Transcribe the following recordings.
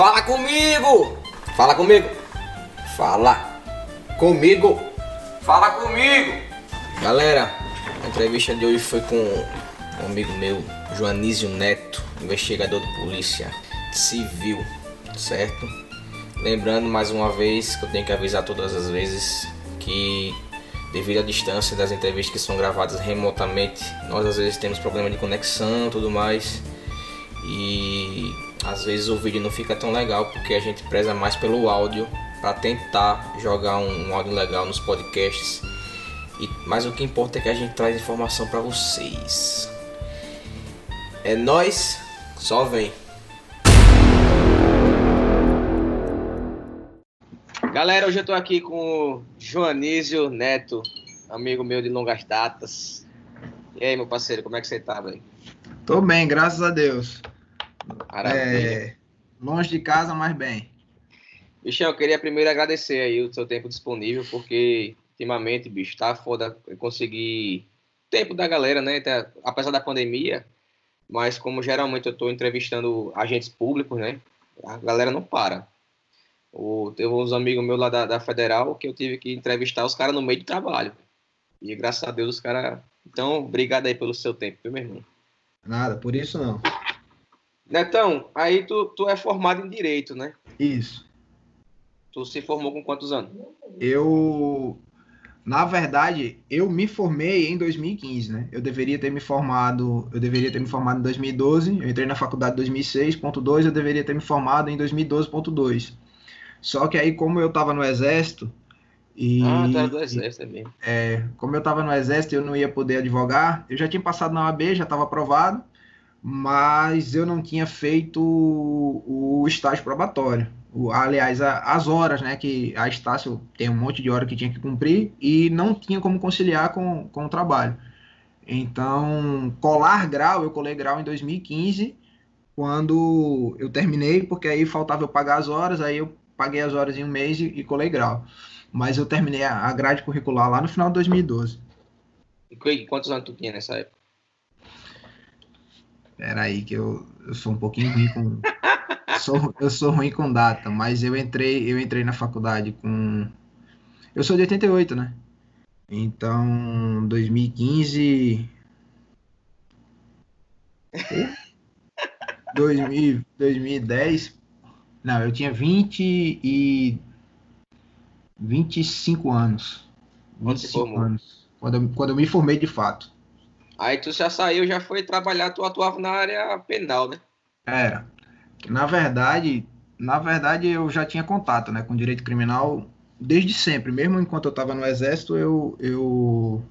Fala comigo! Fala comigo! Fala comigo! Fala comigo! Galera, a entrevista de hoje foi com um amigo meu, Joanísio Neto, investigador de polícia civil, certo? Lembrando mais uma vez que eu tenho que avisar todas as vezes que devido à distância das entrevistas que são gravadas remotamente, nós às vezes temos problema de conexão e tudo mais. E às vezes o vídeo não fica tão legal porque a gente preza mais pelo áudio para tentar jogar um, um, áudio legal nos podcasts. E, mas o que importa é que a gente traz informação para vocês. É nós, só vem. Galera, hoje eu tô aqui com o Joanísio Neto, amigo meu de longas datas. E aí, meu parceiro, como é que você tá, velho? Tô bem, graças a Deus. É, longe de casa, mas bem. Bichão, eu queria primeiro agradecer aí o seu tempo disponível, porque ultimamente, bicho, tá foda conseguir tempo da galera, né? Tá, apesar da pandemia, mas como geralmente eu tô entrevistando agentes públicos, né? A galera não para. O, teve uns amigos meus lá da, da Federal que eu tive que entrevistar os caras no meio do trabalho. E graças a Deus os caras. Então, obrigado aí pelo seu tempo, meu irmão? Nada, por isso não. Netão, aí tu, tu é formado em Direito, né? Isso. Tu se formou com quantos anos? Eu. Na verdade, eu me formei em 2015, né? Eu deveria ter me formado, eu deveria ter me formado em 2012. Eu entrei na faculdade em 2006.2, eu deveria ter me formado em 2012.2. Só que aí, como eu estava no exército, e, ah, tá do exército mesmo. É, como eu estava no exército, eu não ia poder advogar. Eu já tinha passado na OAB, já estava aprovado, mas eu não tinha feito o, o estágio probatório. O, aliás, a, as horas, né? Que a Estácio tem um monte de hora que tinha que cumprir e não tinha como conciliar com, com o trabalho. Então, colar grau, eu colei grau em 2015, quando eu terminei, porque aí faltava eu pagar as horas, aí eu paguei as horas em um mês e, e colei grau. Mas eu terminei a, a grade curricular lá no final de 2012. E quantos anos tu tinha nessa época? Pera aí, que eu, eu sou um pouquinho ruim com. sou, eu sou ruim com data, mas eu entrei, eu entrei na faculdade com. Eu sou de 88, né? Então, 2015. 2000, 2010 não, eu tinha 20 e 25 anos. 25 anos. Quando eu, quando eu me formei de fato. Aí tu já saiu, já foi trabalhar, tu atuava na área penal, né? Era. Na verdade, na verdade eu já tinha contato, né, com direito criminal desde sempre, mesmo enquanto eu estava no exército, eu, eu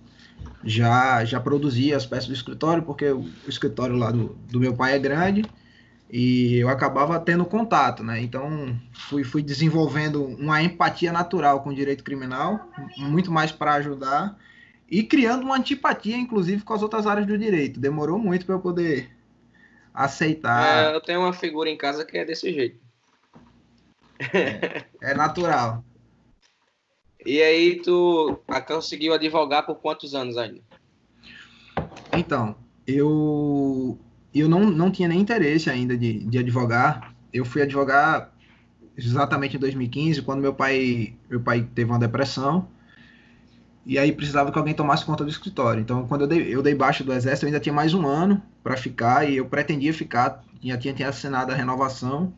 já já produzia as peças do escritório, porque o escritório lá do, do meu pai é grande e eu acabava tendo contato, né? Então fui, fui desenvolvendo uma empatia natural com direito criminal, muito mais para ajudar e criando uma antipatia, inclusive, com as outras áreas do direito. Demorou muito para eu poder aceitar. É, eu tenho uma figura em casa que é desse jeito. É, é natural. E aí tu conseguiu advogar por quantos anos ainda? Então, eu eu não, não tinha nem interesse ainda de, de advogar. Eu fui advogar exatamente em 2015, quando meu pai, meu pai teve uma depressão. E aí precisava que alguém tomasse conta do escritório. Então, quando eu dei, eu dei baixa do exército, eu ainda tinha mais um ano para ficar e eu pretendia ficar, já tinha, tinha assinado a renovação.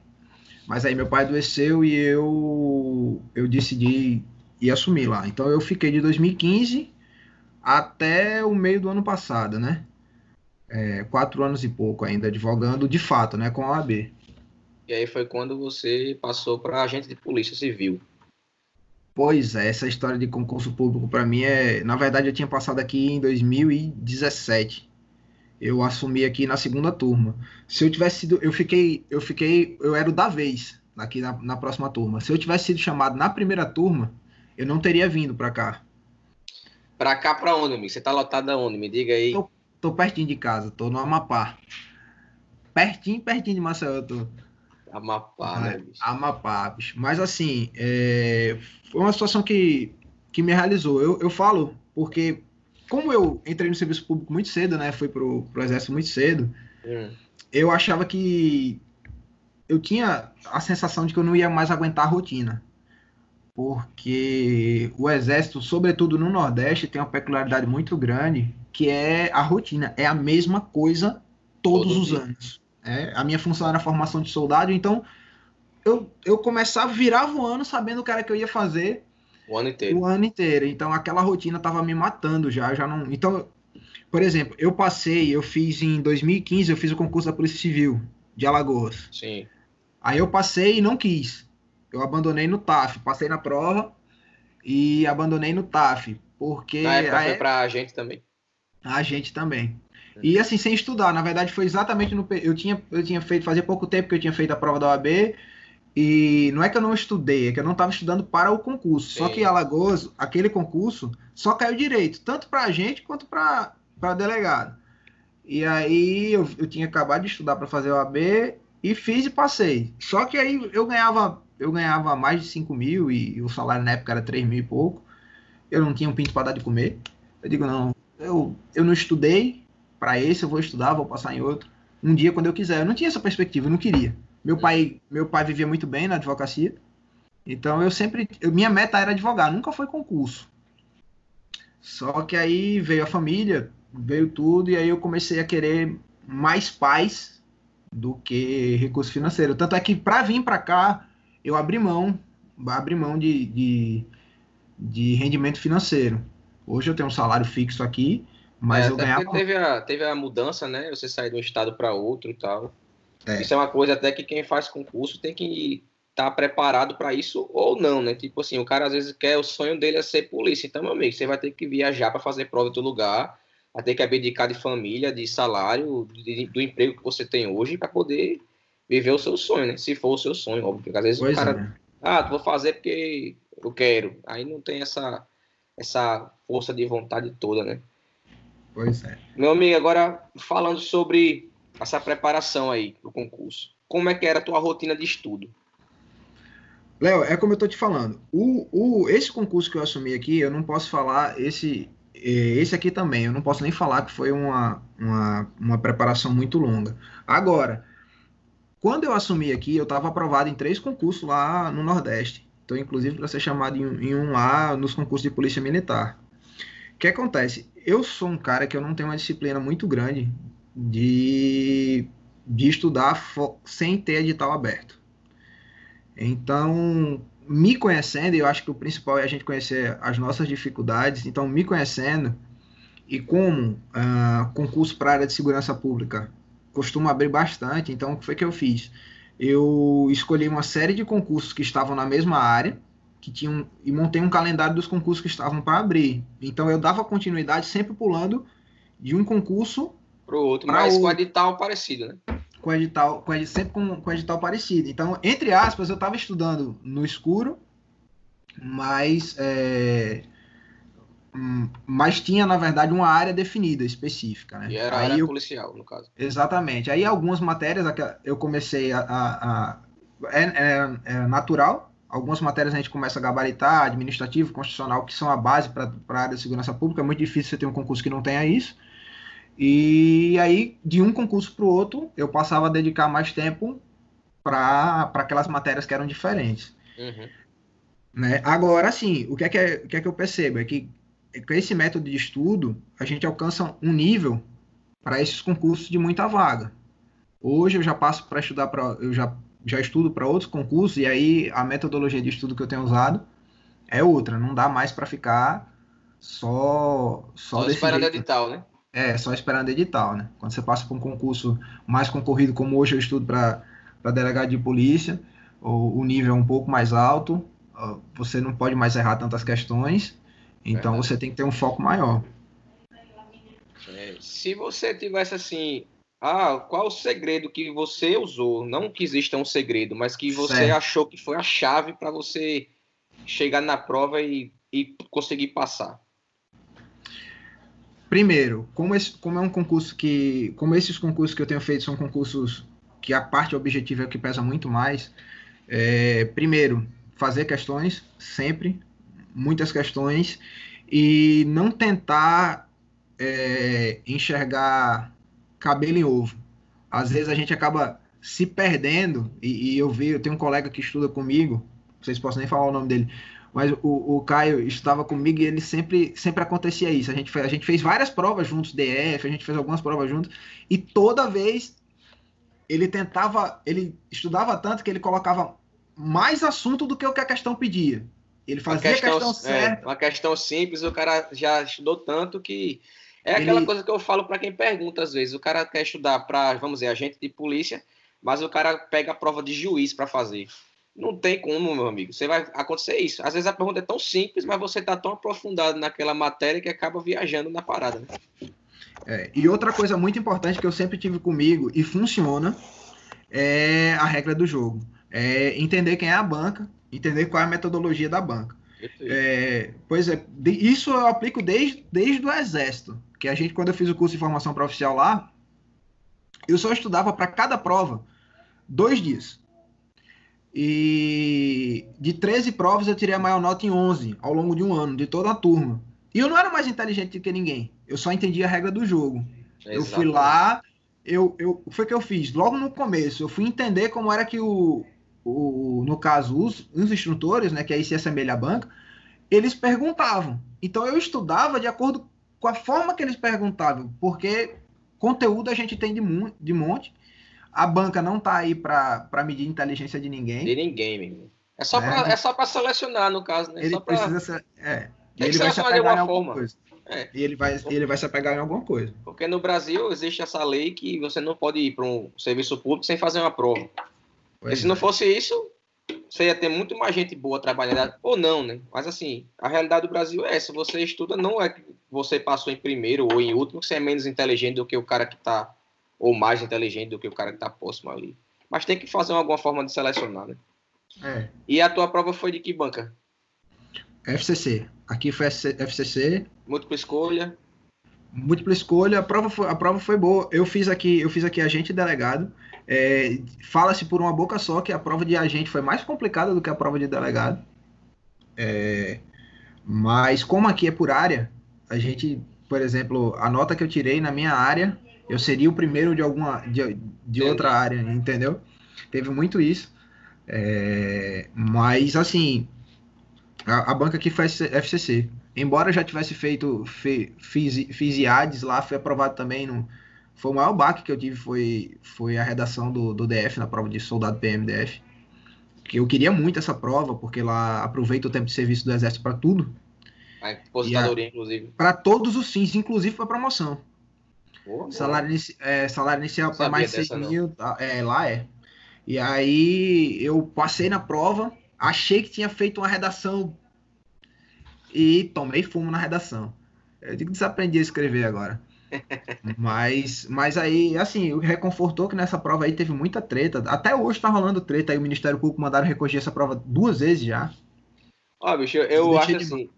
Mas aí meu pai adoeceu e eu eu decidi ir assumir lá. Então eu fiquei de 2015 até o meio do ano passado, né? é, quatro anos e pouco ainda advogando de fato, né, com a OAB. E aí foi quando você passou para agente de polícia civil. Pois é, essa história de concurso público para mim é, na verdade eu tinha passado aqui em 2017. Eu assumi aqui na segunda turma. Se eu tivesse sido, eu fiquei, eu fiquei, eu era o da vez aqui na, na próxima turma. Se eu tivesse sido chamado na primeira turma, eu não teria vindo para cá. Para cá para onde, amigo? Você tá lotado aonde? Me diga aí. Tô Tô pertinho de casa, tô no Amapá. Pertinho, pertinho de Maceió eu tô. Amapá, né, bicho? Amapá, bicho. Mas assim, é... foi uma situação que, que me realizou. Eu, eu falo porque, como eu entrei no serviço público muito cedo, né? Fui pro, pro exército muito cedo, hum. eu achava que eu tinha a sensação de que eu não ia mais aguentar a rotina. Porque o exército, sobretudo no Nordeste, tem uma peculiaridade muito grande, que é a rotina. É a mesma coisa todos Todo os dia. anos. É, a minha função era a formação de soldado, então eu, eu começava, virava o ano sabendo o cara que eu ia fazer o ano inteiro. O ano inteiro. Então aquela rotina tava me matando já, já não. Então, por exemplo, eu passei, eu fiz em 2015, eu fiz o concurso da Polícia Civil de Alagoas. Sim. Aí eu passei e não quis. Eu abandonei no TAF, passei na prova e abandonei no TAF, porque Na época foi pra gente também. A gente também. E assim, sem estudar, na verdade foi exatamente no eu tinha eu tinha feito fazia pouco tempo que eu tinha feito a prova da OAB e não é que eu não estudei, é que eu não estava estudando para o concurso. Sim. Só que Alagoas, aquele concurso, só caiu direito, tanto para a gente quanto para delegado. E aí eu, eu tinha acabado de estudar para fazer o AB e fiz e passei. Só que aí eu ganhava eu ganhava mais de 5 mil e, e o salário na época era 3 mil e pouco. Eu não tinha um pinto para dar de comer. Eu digo, não, eu, eu não estudei para esse, eu vou estudar, vou passar em outro. Um dia, quando eu quiser. Eu não tinha essa perspectiva, eu não queria. Meu pai, meu pai vivia muito bem na advocacia. Então eu sempre, eu, minha meta era advogar, nunca foi concurso. Só que aí veio a família, veio tudo e aí eu comecei a querer mais paz do que recurso financeiro. Tanto é que para vir para cá eu abri mão, abri mão de, de, de, rendimento financeiro. Hoje eu tenho um salário fixo aqui, mas é, eu ganhava. Teve a, teve a mudança, né? Você sair de um estado para outro e tal. É. Isso é uma coisa até que quem faz concurso tem que estar tá preparado para isso ou não, né? Tipo assim, o cara às vezes quer, o sonho dele é ser polícia. Então, meu amigo, você vai ter que viajar para fazer prova em outro lugar, vai ter que abdicar de família, de salário, de, do emprego que você tem hoje para poder viver o seu sonho, né? Se for o seu sonho, óbvio. Porque às vezes pois o cara, é. ah, vou fazer porque eu quero. Aí não tem essa, essa força de vontade toda, né? Pois é. Meu amigo, agora falando sobre essa preparação aí para o concurso. Como é que era a tua rotina de estudo? Léo, é como eu tô te falando. O, o, esse concurso que eu assumi aqui, eu não posso falar esse é, esse aqui também. Eu não posso nem falar que foi uma, uma, uma preparação muito longa. Agora, quando eu assumi aqui, eu estava aprovado em três concursos lá no Nordeste. Então, inclusive, para ser chamado em, em um lá nos concursos de Polícia Militar. O que acontece? Eu sou um cara que eu não tenho uma disciplina muito grande de, de estudar sem ter edital aberto. Então, me conhecendo, eu acho que o principal é a gente conhecer as nossas dificuldades. Então, me conhecendo e como uh, concurso para a área de segurança pública costuma abrir bastante, então o que foi que eu fiz? Eu escolhi uma série de concursos que estavam na mesma área, que tinham e montei um calendário dos concursos que estavam para abrir. Então eu dava continuidade sempre pulando de um concurso para o outro, mas outro. com edital parecido, né? Com edital, com, sempre com, com edital parecido. Então, entre aspas, eu estava estudando no escuro, mas, é, hum, mas tinha, na verdade, uma área definida, específica. Né? E era a área eu, policial, no caso. Exatamente. Aí, algumas matérias eu comecei a. a, a é, é, é, natural. Algumas matérias a gente começa a gabaritar, administrativo, constitucional, que são a base para a área de segurança pública. É muito difícil você ter um concurso que não tenha isso. E aí, de um concurso para o outro, eu passava a dedicar mais tempo para aquelas matérias que eram diferentes. Uhum. Né? Agora, sim, o que, é que, é, o que é que eu percebo? É que com esse método de estudo, a gente alcança um nível para esses concursos de muita vaga. Hoje eu já passo para estudar para eu já já estudo para outros concursos e aí a metodologia de estudo que eu tenho usado é outra, não dá mais para ficar só só, só esperando edital, né? É, só esperando edital, né? Quando você passa por um concurso mais concorrido, como hoje eu estudo para delegado de polícia, o, o, nível é um pouco mais alto, você não pode mais errar tantas questões, então você tem que ter um foco maior. É, se você tivesse assim, ah, qual o segredo que você usou? Não que exista um segredo, mas que você certo. achou que foi a chave para você chegar na prova e, e conseguir passar. Primeiro, como, esse, como é um concurso que. Como esses concursos que eu tenho feito são concursos que a parte objetiva é o que pesa muito mais. É, primeiro, fazer questões, sempre, muitas questões, e não tentar é, enxergar cabelo em ovo. Às vezes a gente acaba se perdendo, e, e, eu vi, eu tenho um colega que estuda comigo, vocês possam nem falar o nome dele, mas o, o Caio estava comigo e ele sempre, sempre acontecia isso. A gente, fez, a gente fez várias provas juntos, DF, a gente fez algumas provas juntos, e toda vez ele tentava, ele estudava tanto que ele colocava mais assunto do que o que a questão pedia. Ele fazia questão, a questão é, certa. É, uma questão simples, o cara já estudou tanto que. É aquela ele... coisa que eu falo para quem pergunta às vezes. O cara quer estudar para, vamos dizer, agente de polícia, mas o cara pega a prova de juiz para fazer. Não tem como, meu amigo. Você vai acontecer isso. Às vezes a pergunta é tão simples, mas você está tão aprofundado naquela matéria que acaba viajando na parada. Né? É, e outra coisa muito importante que eu sempre tive comigo e funciona é a regra do jogo. É entender quem é a banca, entender qual é a metodologia da banca. É, pois é, isso eu aplico desde, desde o exército. Que a gente, quando eu fiz o curso de formação para oficial lá, eu só estudava para cada prova dois dias. E de 13 provas eu tirei a maior nota em 11 ao longo de um ano, de toda a turma. E eu não era mais inteligente do que ninguém. Eu só entendia a regra do jogo. Exatamente. Eu fui lá, eu, eu foi o que eu fiz. Logo no começo, eu fui entender como era que o, o no caso, os, os instrutores, né, que aí se assemelha à banca, eles perguntavam. Então eu estudava de acordo com a forma que eles perguntavam, porque conteúdo a gente tem de, de monte a banca não tá aí para medir a inteligência de ninguém. De ninguém, meu É só né? para é só para selecionar no caso, né? Ele pra... precisa ser, é. E ele vai se apegar em alguma forma. coisa. É. E ele vai, ele vai se apegar em alguma coisa. Porque no Brasil existe essa lei que você não pode ir para um serviço público sem fazer uma prova. Pois e se é. não fosse isso, você ia ter muito mais gente boa trabalhando, ou não, né? Mas assim, a realidade do Brasil é essa. Você estuda, não é você passou em primeiro ou em último, que você é menos inteligente do que o cara que está ou mais inteligente do que o cara que está próximo ali. Mas tem que fazer alguma forma de selecionar, né? É. E a tua prova foi de que banca? FCC. Aqui foi FCC. Múltipla escolha. Múltipla escolha. A prova foi, a prova foi boa. Eu fiz aqui, eu fiz aqui agente delegado. É, Fala-se por uma boca só que a prova de agente foi mais complicada do que a prova de delegado. É, mas como aqui é por área, a gente, por exemplo, a nota que eu tirei na minha área eu seria o primeiro de alguma de, de outra área, entendeu? Teve muito isso. É, mas assim, a, a, banca aqui foi FCC. Embora já tivesse feito fe, fiz, fiz IADES lá, foi aprovado também no, foi o maior baque que eu tive foi, foi a redação do, do DF na prova de soldado PMDF. Que eu queria muito essa prova, porque lá aproveita o tempo de serviço do exército para tudo. A aposentadoria, inclusive. Para todos os fins, inclusive para promoção salário, inici é, salário inicial para mais de 6 mil, tá, é, lá é. E aí eu passei na prova, achei que tinha feito uma redação e tomei fumo na redação. Eu digo que desaprendi a escrever agora. mas, mas aí, assim, reconfortou que nessa prova aí teve muita treta. Até hoje tá rolando treta aí. O Ministério Público mandaram recorrer essa prova duas vezes já. Ó, bicho, eu, eu acho assim,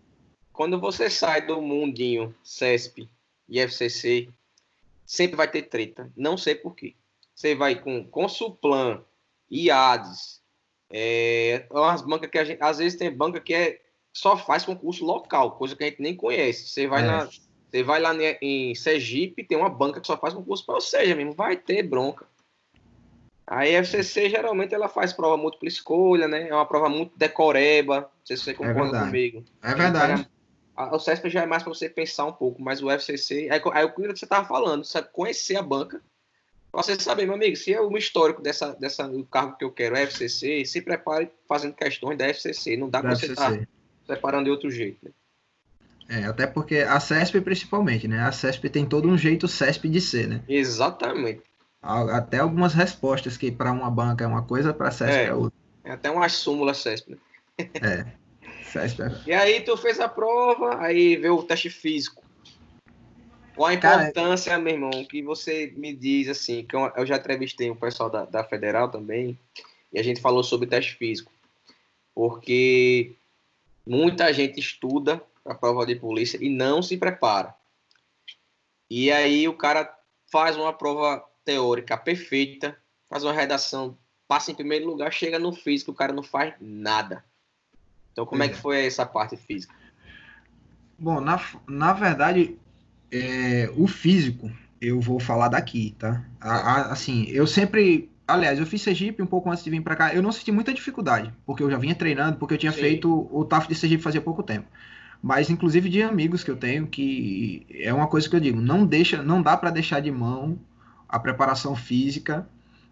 quando você sai do mundinho CESP e FCC sempre vai ter treta. Não sei por quê. Você vai com Consulplan, IADES, é, umas bancas que a gente, às vezes tem banca que é, só faz concurso local, coisa que a gente nem conhece. Você vai, é. na, você vai lá em Sergipe, tem uma banca que só faz concurso para você, mesmo, vai ter bronca. A FCC geralmente ela faz prova múltipla escolha, né? É uma prova muito decoreba. Não sei se você concorda é comigo. É verdade. O CESP já é mais para você pensar um pouco, mas o FCC, aí, aí o que você estava falando, sabe, conhecer a banca, para você saber, meu amigo, se é um histórico dessa, dessa, do cargo que eu quero é FCC, se prepare fazendo questões da FCC, não dá para você estar tá preparando de outro jeito, né? É, até porque a CESP principalmente, né? A CESP tem todo um jeito CESP de ser, né? Exatamente. Até algumas respostas que para uma banca é uma coisa, para a CESP é, é outra. É até uma súmula CESP, né? É. E aí tu fez a prova, aí veio o teste físico. Qual a importância, Cara, meu irmão, que você me diz assim, que eu, eu já entrevistei o pessoal da, da Federal também, e a gente falou sobre teste físico. Porque muita gente estuda a prova de polícia e não se prepara. E aí o cara faz uma prova teórica perfeita, faz uma redação, passa em primeiro lugar, chega no físico, o cara não faz nada. Então, como é, é que foi essa parte física? Bom, na, na verdade, é, o físico, eu vou falar daqui, tá? A, a, assim, eu sempre. Aliás, eu fiz Sergipe um pouco antes de vir para cá. Eu não senti muita dificuldade, porque eu já vinha treinando, porque eu tinha Sim. feito o TAF de Sergipe fazia pouco tempo. Mas inclusive de amigos que eu tenho que é uma coisa que eu digo, não deixa, não dá para deixar de mão a preparação física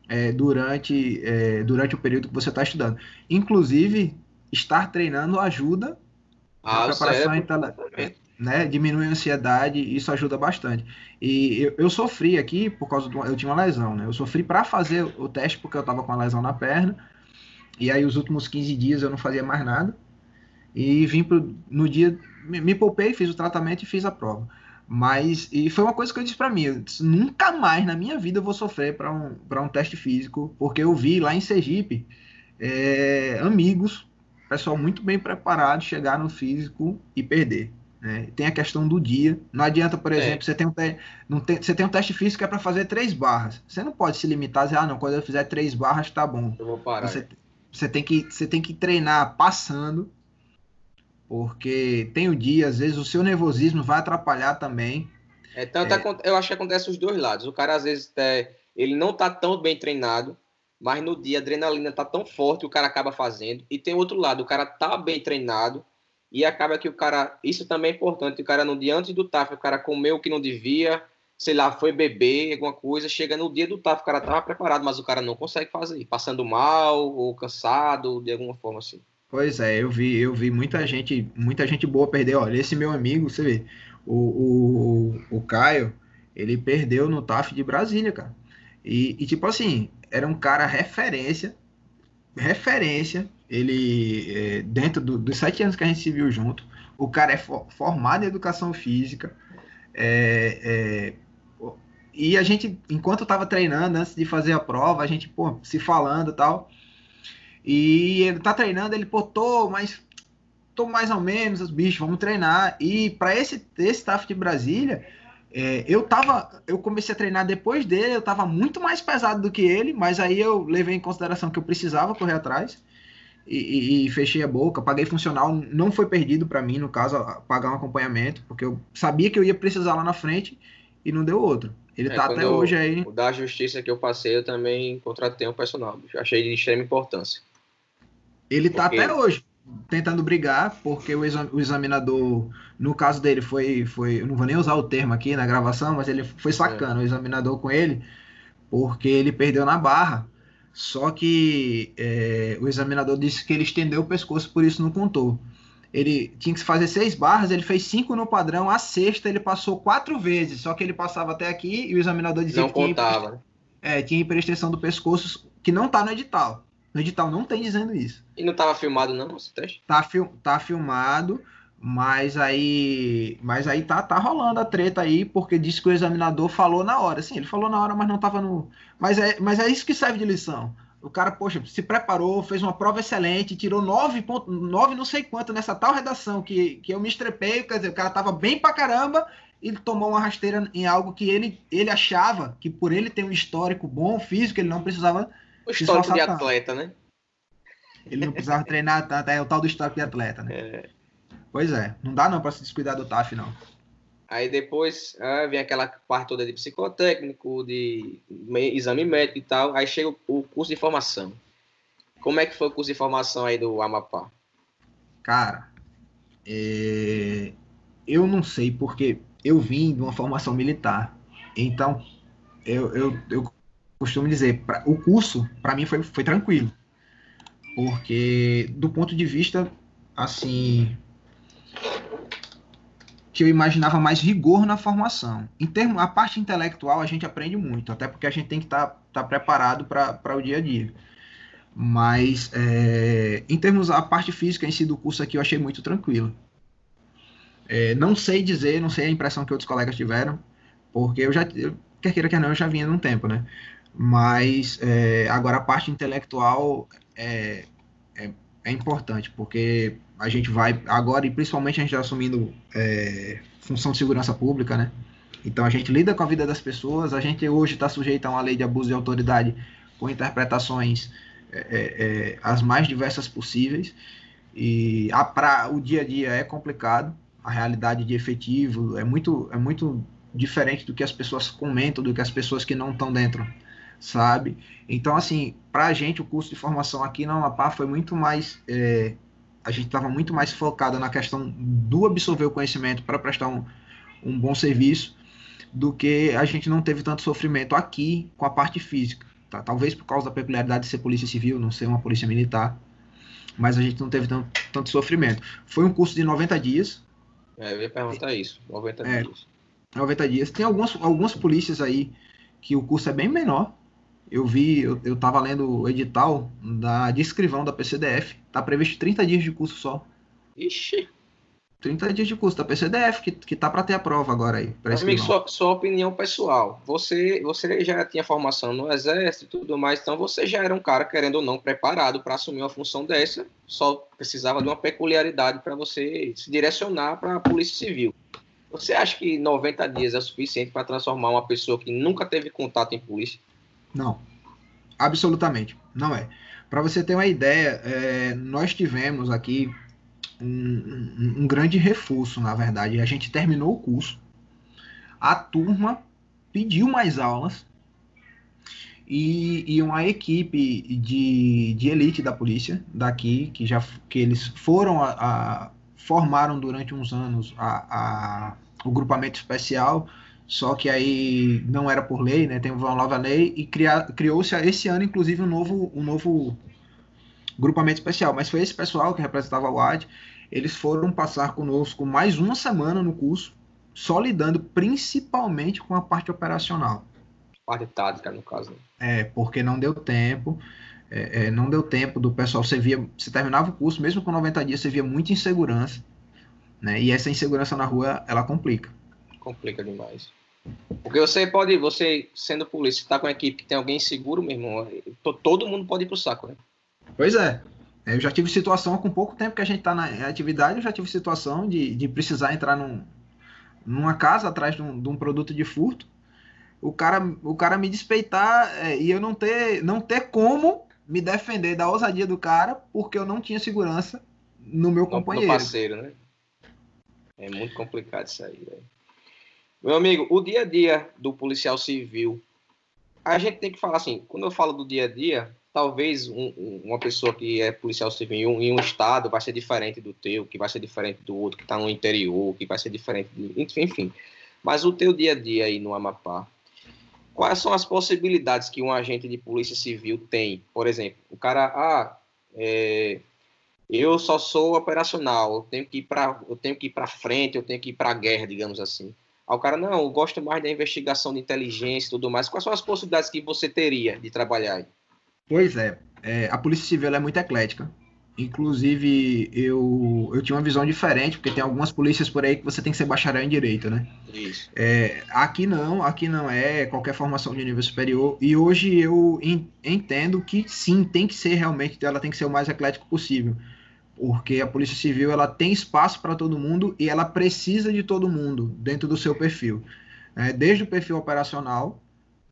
é, durante é, durante o período que você está estudando. Inclusive estar treinando ajuda ah, a preparação intelectual né, diminui a ansiedade, isso ajuda bastante. E eu, eu sofri aqui por causa do. Eu tinha uma lesão, né? Eu sofri para fazer o teste porque eu estava com a lesão na perna. E aí, os últimos 15 dias eu não fazia mais nada. E vim pro, no dia. Me, me poupei, fiz o tratamento e fiz a prova. Mas. E foi uma coisa que eu disse para mim: disse, nunca mais na minha vida eu vou sofrer para um, um teste físico, porque eu vi lá em Sergipe é, amigos, pessoal muito bem preparado, chegar no físico e perder. Né? Tem a questão do dia. Não adianta, por é. exemplo, é. você, tem um te... não tem... você tem um teste físico que é para fazer três barras. Você não pode se limitar a dizer, ah, não, quando eu fizer três barras tá bom. Eu vou parar. Você, você, tem, que... você tem que treinar passando, porque tem o dia, às vezes o seu nervosismo vai atrapalhar também. É, tanto é... eu acho que acontece os dois lados. O cara, às vezes, é... ele não tá tão bem treinado, mas no dia a adrenalina tá tão forte o cara acaba fazendo. E tem outro lado, o cara tá bem treinado, e acaba que o cara, isso também é importante, o cara no dia antes do TAF, o cara comeu o que não devia, sei lá, foi beber alguma coisa, chega no dia do TAF, o cara tava preparado, mas o cara não consegue fazer, passando mal ou cansado, de alguma forma assim. Pois é, eu vi, eu vi muita gente, muita gente boa perder. Olha, esse meu amigo, você vê, o, o, o Caio, ele perdeu no TAF de Brasília, cara. E, e tipo assim, era um cara referência, referência ele, é, dentro do, dos sete anos que a gente se viu junto, o cara é for, formado em educação física. É, é, e a gente, enquanto estava treinando, antes de fazer a prova, a gente, pô, se falando e tal. E ele tá treinando, ele, pô, tô, mas tô mais ou menos, os bichos, vamos treinar. E para esse, esse staff de Brasília, é, eu tava, eu comecei a treinar depois dele, eu tava muito mais pesado do que ele, mas aí eu levei em consideração que eu precisava correr atrás e, e, e, fechei a boca, paguei funcional, não foi perdido para mim, no caso, pagar um acompanhamento, porque eu sabia que eu ia precisar lá na frente e não deu outro. Ele é, tá até eu, hoje aí. O da justiça que eu passei, eu também contratei um personal, achei de extrema importância. Ele tá porque... tá até hoje tentando brigar, porque o, exam, o examinador, no caso dele, foi, foi. Eu não vou nem usar o termo aqui na gravação, mas ele foi sacando é. o examinador com ele, porque ele perdeu na barra. Só que é, o examinador disse que ele estendeu o pescoço, por isso não contou. Ele tinha que fazer seis barras, ele fez cinco no padrão, a sexta ele passou quatro vezes, só que ele passava até aqui e o examinador dizia não que contava. tinha, é, tinha hiperextensão do pescoço, que não está no edital. No edital não tem dizendo isso. E não estava filmado não esse teste? Tá, fil tá filmado, mas aí, mas aí tá, tá rolando a treta aí, porque disse que o examinador falou na hora. Sim, ele falou na hora, mas não tava no. Mas é, mas é isso que serve de lição. O cara, poxa, se preparou, fez uma prova excelente, tirou 9.9 não sei quanto nessa tal redação que, que eu me estrepei, quer dizer, o cara tava bem pra caramba e tomou uma rasteira em algo que ele, ele achava que por ele ter um histórico bom físico, ele não precisava. O histórico de atleta, né? Ele não precisava treinar tanto, é o tal do histórico de atleta, né? É. Pois é, não dá não para se descuidar do TAF, não. Aí depois ah, vem aquela parte toda de psicotécnico, de exame médico e tal. Aí chega o curso de formação. Como é que foi o curso de formação aí do Amapá? Cara, é... eu não sei, porque eu vim de uma formação militar. Então, eu, eu, eu costumo dizer, pra, o curso, para mim, foi, foi tranquilo. Porque, do ponto de vista, assim, que eu imaginava mais rigor na formação. Em termo, a parte intelectual a gente aprende muito, até porque a gente tem que estar tá, tá preparado para o dia a dia. Mas é, em termos a parte física em si do curso aqui eu achei muito tranquilo. É, não sei dizer, não sei a impressão que outros colegas tiveram, porque eu já, quer queira quer não, eu já vinha num tempo, né? Mas é, agora a parte intelectual é, é, é importante, porque a gente vai agora, e principalmente a gente está assumindo é, função de segurança pública, né? Então a gente lida com a vida das pessoas, a gente hoje está sujeito a uma lei de abuso de autoridade com interpretações é, é, as mais diversas possíveis. E o dia a dia é complicado, a realidade de efetivo é muito, é muito diferente do que as pessoas comentam, do que as pessoas que não estão dentro sabe? Então, assim, para a gente, o curso de formação aqui na Amapá foi muito mais. É, a gente estava muito mais focado na questão do absorver o conhecimento para prestar um, um bom serviço, do que a gente não teve tanto sofrimento aqui com a parte física. Tá? Talvez por causa da peculiaridade de ser polícia civil, não ser uma polícia militar, mas a gente não teve tanto, tanto sofrimento. Foi um curso de 90 dias. É, eu ia perguntar isso, 90 é, dias. 90 dias. Tem algumas, algumas polícias aí que o curso é bem menor, eu vi, eu, eu tava lendo o edital da, de escrivão da PCDF, tá previsto 30 dias de curso só. Ixi! 30 dias de curso da PCDF, que, que tá para ter a prova agora aí. Amigo, sua, sua opinião pessoal. Você, você já tinha formação no Exército e tudo mais, então você já era um cara, querendo ou não, preparado para assumir uma função dessa, só precisava de uma peculiaridade para você se direcionar para a Polícia Civil. Você acha que 90 dias é suficiente para transformar uma pessoa que nunca teve contato em polícia não, absolutamente, não é. Para você ter uma ideia, é, nós tivemos aqui um, um, grande reforço, na verdade. A gente terminou o curso, a turma pediu mais aulas e, e uma equipe de, de elite da polícia daqui, que já que eles foram a, a formaram durante uns anos a, a, o grupamento especial só que aí não era por lei, né? Tem uma nova lei e criou-se esse ano, inclusive, um novo, um novo grupamento especial. Mas foi esse pessoal que representava o AD. Eles foram passar conosco mais uma semana no curso, só lidando principalmente com a parte operacional. Parte tática, no caso. É, porque não deu tempo. É, é, não deu tempo do pessoal. Você via, você terminava o curso, mesmo com 90 dias, você via muita insegurança. Né? E essa insegurança na rua, ela complica. Complica demais. Porque você pode, você sendo polícia, tá com uma equipe que tem alguém seguro, meu irmão, todo mundo pode ir pro saco, né? Pois é. Eu já tive situação, com pouco tempo que a gente tá na atividade, eu já tive situação de, de precisar entrar num, numa casa atrás de um, de um produto de furto, o cara, o cara me despeitar é, e eu não ter, não ter como me defender da ousadia do cara porque eu não tinha segurança no meu companheiro. No parceiro, né? É muito complicado isso aí, velho. Meu amigo, o dia a dia do policial civil, a gente tem que falar assim, quando eu falo do dia a dia, talvez um, uma pessoa que é policial civil em um, estado vai ser diferente do teu, que vai ser diferente do outro que está no interior, que vai ser diferente, de, enfim. Mas o teu dia a dia aí no Amapá, quais são as possibilidades que um agente de polícia civil tem? Por exemplo, o cara, ah, é, eu só sou operacional, eu tenho que ir para, eu tenho que ir para frente, eu tenho que ir para a guerra, digamos assim. Aí o cara, não, eu gosto mais da investigação de inteligência e tudo mais. Quais são as possibilidades que você teria de trabalhar aí? Pois é, é a Polícia Civil é muito eclética. Inclusive, eu, eu tinha uma visão diferente, porque tem algumas polícias por aí que você tem que ser bacharel em direito, né? Isso. É, aqui não, aqui não é qualquer formação de nível superior. E hoje eu entendo que sim, tem que ser realmente, ela tem que ser o mais eclético possível porque a Polícia Civil ela tem espaço para todo mundo e ela precisa de todo mundo dentro do seu perfil, é, desde o perfil operacional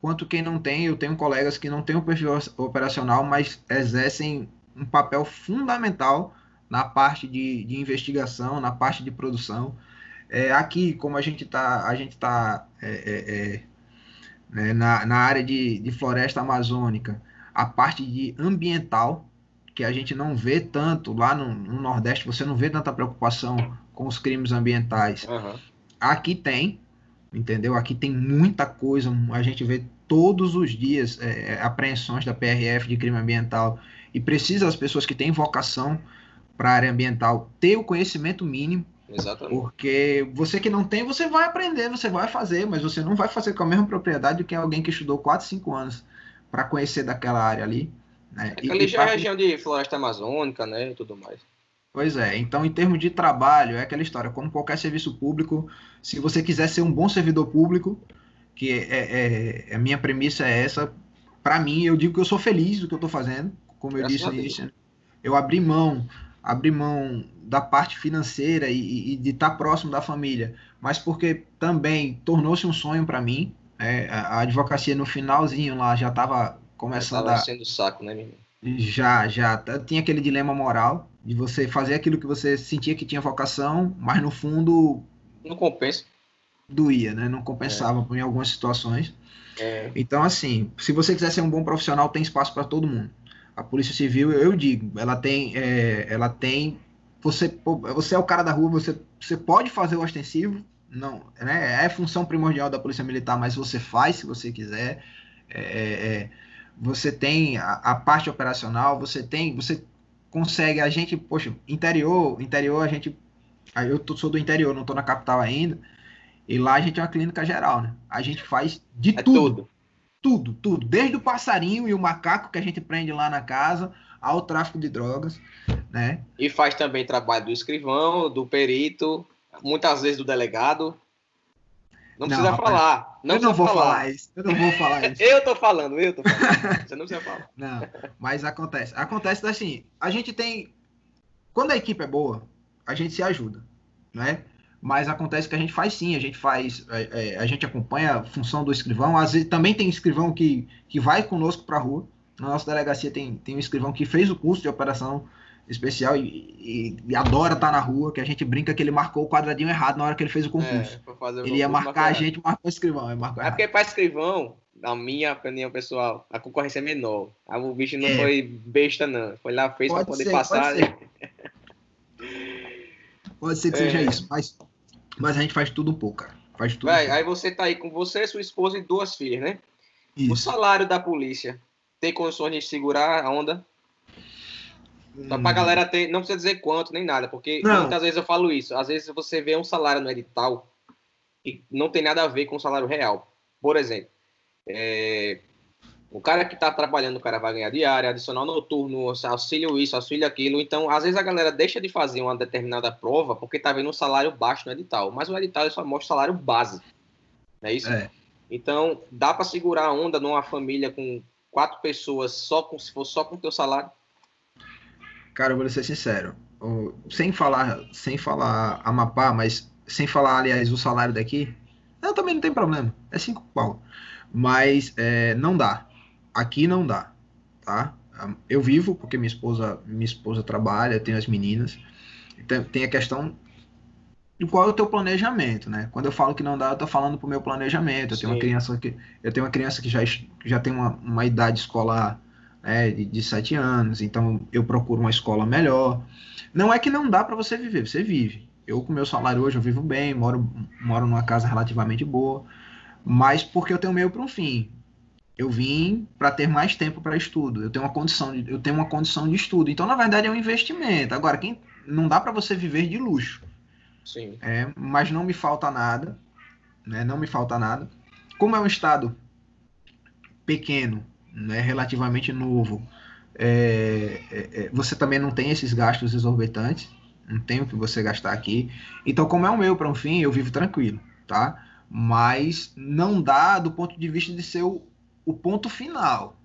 quanto quem não tem. Eu tenho colegas que não têm o perfil operacional, mas exercem um papel fundamental na parte de, de investigação, na parte de produção. É, aqui, como a gente está, a gente está é, é, é né, na, na área de, de floresta amazônica, a parte de ambiental que a gente não vê tanto lá no, no Nordeste, você não vê tanta preocupação com os crimes ambientais. Uhum. Aqui tem, entendeu? Aqui tem muita coisa, a gente vê todos os dias é, é apreensões da PRF de crime ambiental e precisa as pessoas que têm vocação para a área ambiental ter o conhecimento mínimo. Exatamente. Porque você que não tem, você vai aprender, você vai fazer, mas você não vai fazer com a mesma propriedade do que alguém que estudou 4, 5 anos para conhecer daquela área ali. Né? É ali já é região de floresta amazônica, né, e tudo mais. Pois é, então em termos de trabalho, é aquela história, como qualquer serviço público, se você quiser ser um bom servidor público, que é, é, é a minha premissa é essa, para mim, eu digo que eu sou feliz do que eu estou fazendo, como eu Graças disse no eu abri mão, abri mão da parte financeira e, e de estar tá próximo da família, mas porque também tornou-se um sonho para mim, é, a advocacia no finalzinho lá já estava começando a. sendo saco, né, menino? Já, já. Tinha aquele dilema moral de você fazer aquilo que você sentia que tinha vocação, mas no fundo. Não compensa. Doía, né? Não compensava é. em algumas situações. É. Então, assim, se você quiser ser um bom profissional, tem espaço para todo mundo. A Polícia Civil, eu digo, ela tem, é, ela tem, você, você é o cara da rua, você, você pode fazer o ostensivo, não, né? É função primordial da Polícia Militar, mas você faz se você quiser. É, é, é você tem a, a, parte operacional, você tem, você consegue, a gente, poxa, interior, interior a gente, eu tô, sou do interior, não estou na capital ainda, e lá a gente é uma clínica geral, né? A gente faz de é tudo. tudo. Tudo, tudo. Desde o passarinho e o macaco que a gente prende lá na casa, ao tráfico de drogas, né? E faz também trabalho do escrivão, do perito, muitas vezes do delegado. Não, não precisa rapaz, falar. Não eu não vou falar. falar. isso. Eu não vou falar isso. eu tô falando, eu tô falando. Você não precisa falar. Não, mas acontece. Acontece assim, a gente tem. Quando a equipe é boa, a gente se ajuda, né? Mas acontece que a gente faz sim, a gente faz, é, é, a gente acompanha a função do escrivão. Às vezes também tem escrivão que, que vai conosco para a rua. Na nossa delegacia tem, tem um escrivão que fez o curso de operação especial e, e, e, adora estar tá na rua, que a gente brinca que ele marcou o quadradinho errado na hora que ele fez o concurso. É, ele ia marcar a gente, marcou o escrivão. Marcou é porque para escrivão, na minha opinião pessoal, a concorrência é menor. O bicho não é. foi besta, não. Foi lá, fez para poder ser, passar. Pode ser, pode ser que seja é. isso, mas, mas a gente faz tudo um pouco, cara. Faz tudo. Vai, aí você tá aí com você, sua esposa e duas filhas, né? Isso. O salário da polícia tem condições de segurar a onda? Só pra galera ter, não precisa dizer quanto nem nada, porque não. muitas vezes eu falo isso. Às vezes você vê um salário no edital e não tem nada a ver com o salário real. Por exemplo, é, o cara que está trabalhando, o cara vai ganhar diária, adicional noturno, auxílio isso, auxílio aquilo. Então, às vezes a galera deixa de fazer uma determinada prova porque está vendo um salário baixo no edital. Mas o edital só mostra o salário base. Não é isso? É. Então, dá para segurar a onda numa família com quatro pessoas só com, se for só com o teu salário? Cara, eu vou ser sincero. Sem falar, sem falar Amapá, mas sem falar, aliás, o salário daqui, não, também não tem problema. É cinco pau. Mas é, não dá. Aqui não dá, tá? Eu vivo porque minha esposa, minha esposa trabalha, tem as meninas. Tem, tem a questão do qual é o teu planejamento, né? Quando eu falo que não dá, eu tô falando pro meu planejamento. Eu tenho uma criança que eu tenho uma criança que já, já tem uma, uma idade escolar né, de, de sete anos, então eu procuro uma escola melhor. Não é que não dá para você viver, você vive. Eu, com meu salário hoje, eu vivo bem, moro, moro numa casa relativamente boa, mas porque eu tenho meio para um fim. Eu vim para ter mais tempo para estudo. Eu tenho uma condição de, eu tenho uma condição de estudo. Então, na verdade, é um investimento. Agora, quem não dá para você viver de luxo. Sim. É, mas não me falta nada, né? Não me falta nada. Como é um estado pequeno, né, relativamente novo, é, é, é, você também não tem esses gastos exorbitantes, não tem o que você gastar aqui. Então, como é o meu para um fim, eu vivo tranquilo, tá? Mas não dá do ponto de vista de ser o, o ponto final.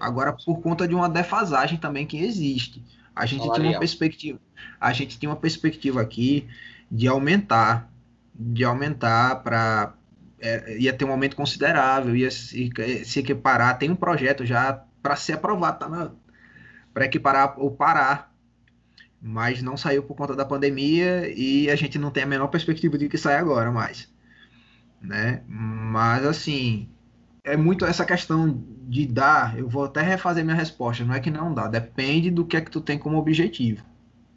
Agora, por conta de uma defasagem também que existe. A gente tem uma perspectiva, a gente tem uma perspectiva aqui de aumentar, de aumentar para é, ia ter um aumento considerável, ia se, se equiparar. Tem um projeto já para ser aprovado, tá para equiparar ou parar, mas não saiu por conta da pandemia e a gente não tem a menor perspectiva de que saia agora mais, né? Mas assim, é muito essa questão de dar. Eu vou até refazer minha resposta. Não é que não dá, depende do que é que tu tem como objetivo,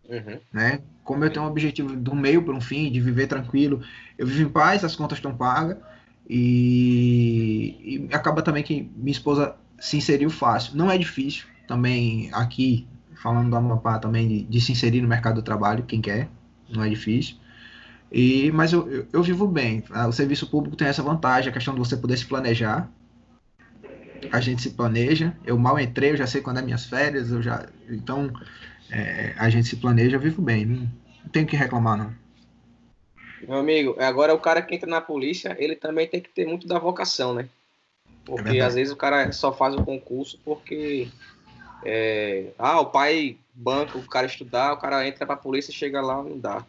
uhum. né? Como eu tenho um objetivo do meio para um fim, de viver tranquilo, eu vivo em paz, as contas estão pagas e, e, acaba também que minha esposa se inseriu fácil. Não é difícil também aqui, falando do Amapá também, de, de se inserir no mercado do trabalho, quem quer, não é difícil. E, mas eu, eu, eu vivo bem. Tá? O serviço público tem essa vantagem, a questão de você poder se planejar. A gente se planeja. Eu mal entrei, eu já sei quando é minhas férias, eu já. Então, é, a gente se planeja, eu vivo bem. Não tenho que reclamar, não. Meu amigo, agora o cara que entra na polícia, ele também tem que ter muito da vocação, né? Porque é às vezes o cara só faz o concurso porque. É, ah, o pai banca o cara estudar, o cara entra pra polícia, chega lá, não dá.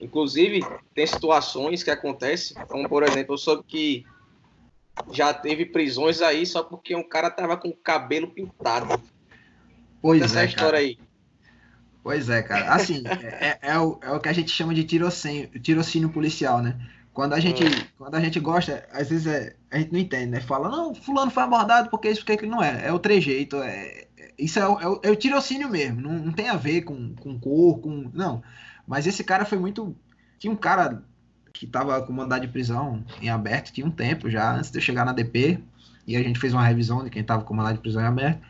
Inclusive, tem situações que acontecem, como por exemplo, eu soube que já teve prisões aí só porque um cara tava com o cabelo pintado. Pois Essa é, história cara. aí. Pois é, cara. Assim, é, é, é, o, é o que a gente chama de tirocínio, tirocínio policial, né? Quando a gente, é. quando a gente gosta, às vezes é, a gente não entende, né? Fala, não, fulano foi abordado porque isso, porque aquilo não é. É o trejeito, é, é isso é, o, é o tirocínio mesmo, não, não tem a ver com, com cor, com. Não. Mas esse cara foi muito. Tinha um cara que tava com mandado de prisão em aberto, tinha um tempo já, antes de eu chegar na DP, e a gente fez uma revisão de quem tava com mandado de prisão em aberto,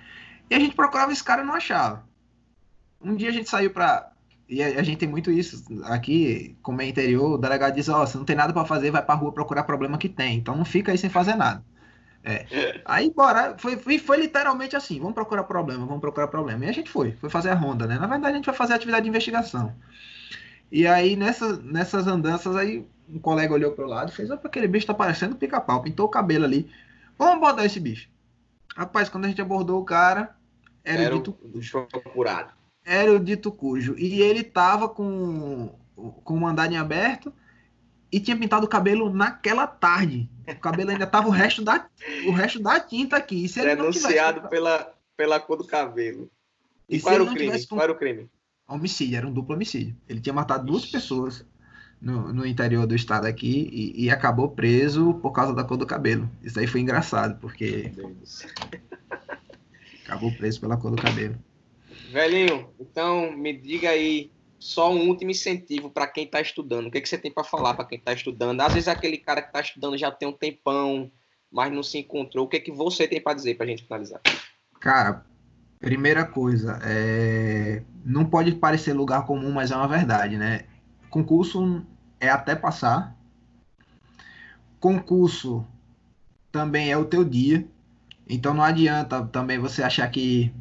e a gente procurava esse cara e não achava. Um dia a gente saiu pra. E a, a gente tem muito isso aqui, como é interior, o delegado diz: Ó, oh, se não tem nada para fazer, vai pra rua procurar problema que tem. Então não fica aí sem fazer nada. É. Aí, bora, foi, foi, foi, literalmente assim: vamos procurar problema, vamos procurar problema. E a gente foi, foi fazer a ronda, né? Na verdade, a gente vai fazer a atividade de investigação. E aí, nessa, nessas andanças, aí um colega olhou pro lado e fez: opa, aquele bicho tá parecendo pica-pau, pintou o cabelo ali. Vamos abordar esse bicho. Rapaz, quando a gente abordou o cara, era, era o dito procurado. Era o dito cujo. E ele tava com, com o mandado em aberto e tinha pintado o cabelo naquela tarde. O cabelo ainda tava o resto da, o resto da tinta aqui. E se ele Denunciado tivesse... pela, pela cor do cabelo. E, e qual era o crime? Com... Qual era o crime? Homicídio, era um duplo homicídio. Ele tinha matado duas pessoas no, no interior do estado aqui e, e, acabou preso por causa da cor do cabelo. Isso aí foi engraçado, porque. Acabou preso pela cor do cabelo. Velhinho, então me diga aí só um último incentivo para quem está estudando. O que, é que você tem para falar para quem está estudando? Às vezes aquele cara que está estudando já tem um tempão, mas não se encontrou. O que é que você tem para dizer para a gente finalizar? Cara, primeira coisa, é... não pode parecer lugar comum, mas é uma verdade, né? Concurso é até passar. Concurso também é o teu dia. Então não adianta também você achar que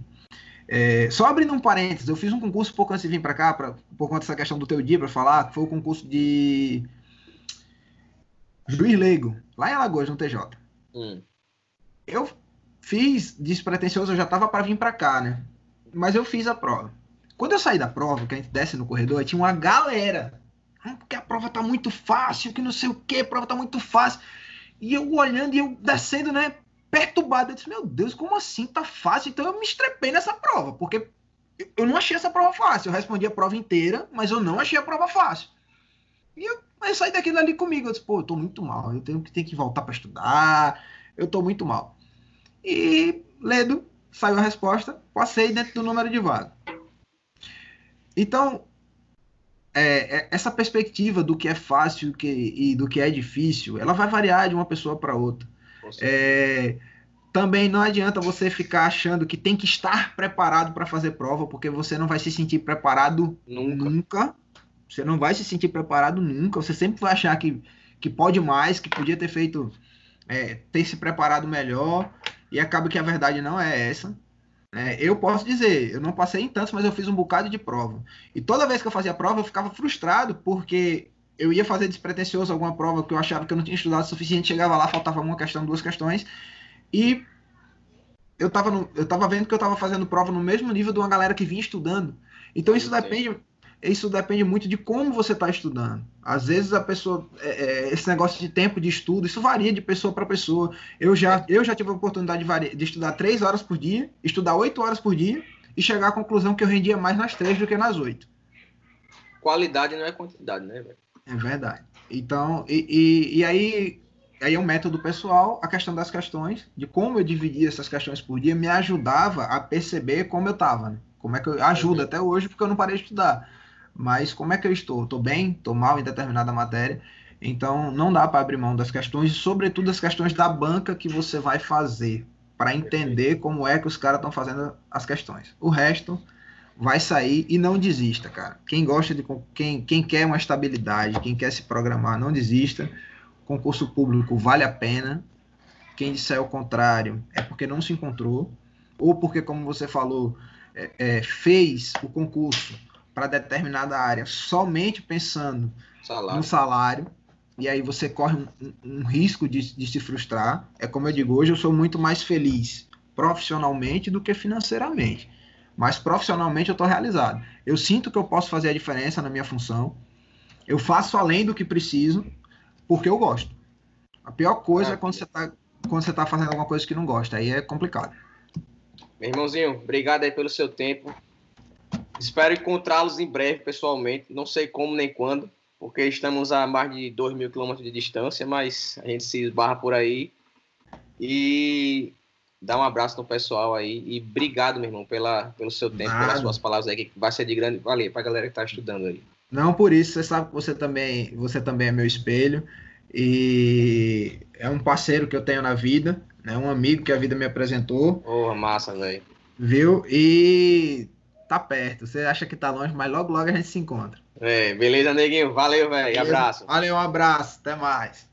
é, só abrindo um parênteses, eu fiz um concurso pouco antes de vir para cá, pra, por conta dessa questão do teu dia, para falar, que foi o concurso de juiz leigo, lá em Alagoas, no TJ. Hum. Eu fiz despretensioso, eu já tava para vir para cá, né? Mas eu fiz a prova. Quando eu saí da prova, que a gente desce no corredor, tinha uma galera. Ah, porque a prova tá muito fácil, que não sei o que, a prova tá muito fácil. E eu olhando e eu descendo, né? Perturbado. Eu disse, meu Deus, como assim? Tá fácil? Então eu me estrepei nessa prova, porque eu não achei essa prova fácil. Eu respondi a prova inteira, mas eu não achei a prova fácil. E eu, eu saí daquilo ali comigo. Eu disse, pô, eu tô muito mal. Eu tenho que, tenho que voltar para estudar. Eu tô muito mal. E, Ledo, saiu a resposta. Passei dentro do número de vaga. Então, é, é, essa perspectiva do que é fácil que, e do que é difícil, ela vai variar de uma pessoa para outra. É, também não adianta você ficar achando que tem que estar preparado para fazer prova, porque você não vai se sentir preparado nunca. nunca. Você não vai se sentir preparado nunca. Você sempre vai achar que, que pode mais, que podia ter feito, é, ter se preparado melhor, e acaba que a verdade não é essa. É, eu posso dizer, eu não passei em tantos, mas eu fiz um bocado de prova. E toda vez que eu fazia prova, eu ficava frustrado, porque eu ia fazer despretensioso alguma prova que eu achava que eu não tinha estudado o suficiente, chegava lá, faltava uma questão, duas questões, e eu estava no, eu tava vendo que eu estava fazendo prova no mesmo nível de uma galera que vinha estudando. Então isso depende, isso depende muito de como você está estudando. Às vezes a pessoa, é, é, esse negócio de tempo de estudo, isso varia de pessoa para pessoa. Eu já, eu já tive a oportunidade de, de estudar três horas por dia, estudar oito horas por dia e chegar à conclusão que eu rendia mais nas três do que nas oito. Qualidade não é quantidade, né, velho? É verdade. Então, e, e, e, aí, aí é um método pessoal, a questão das questões, de como eu dividia essas questões por dia, me ajudava a perceber como eu estava, né? Como é que eu ajuda até hoje, porque eu não parei de estudar. Mas como é que eu estou? Estou bem? Estou mal em determinada matéria? Então, não dá para abrir mão das questões, sobretudo as questões da banca que você vai fazer, para entender como é que os caras estão fazendo as questões. O resto vai sair e não desista, cara. Quem gosta de quem, quem quer uma estabilidade, quem quer se programar, não desista. Concurso público vale a pena. Quem disser o contrário é porque não se encontrou ou porque, como você falou, é, é, fez o concurso para determinada área somente pensando salário. no salário e aí você corre um, um, risco de, de se frustrar. É como eu digo, hoje eu sou muito mais feliz profissionalmente do que financeiramente mas profissionalmente eu estou realizado. Eu sinto que eu posso fazer a diferença na minha função. Eu faço além do que preciso, porque eu gosto. A pior coisa é, é quando você está quando você tá fazendo alguma coisa que não gosta. Aí é complicado. Meu irmãozinho, obrigado aí pelo seu tempo. Espero encontrá-los em breve pessoalmente. Não sei como nem quando, porque estamos a mais de 2 mil quilômetros de distância, mas a gente se esbarra por aí. E dá um abraço no pessoal aí. E obrigado, meu irmão, pela, pelo seu tempo, Nada. pelas suas palavras aí, que vai ser de grande valer pra galera que tá estudando aí. Não, por isso, você sabe que você também, você também é meu espelho. E é um parceiro que eu tenho na vida, né? Um amigo que a vida me apresentou. Porra, massa, velho. Viu? E tá perto. Você acha que tá longe, mas logo logo a gente se encontra. É, beleza, neguinho. Valeu, velho. Abraço. Valeu, um abraço. Até mais.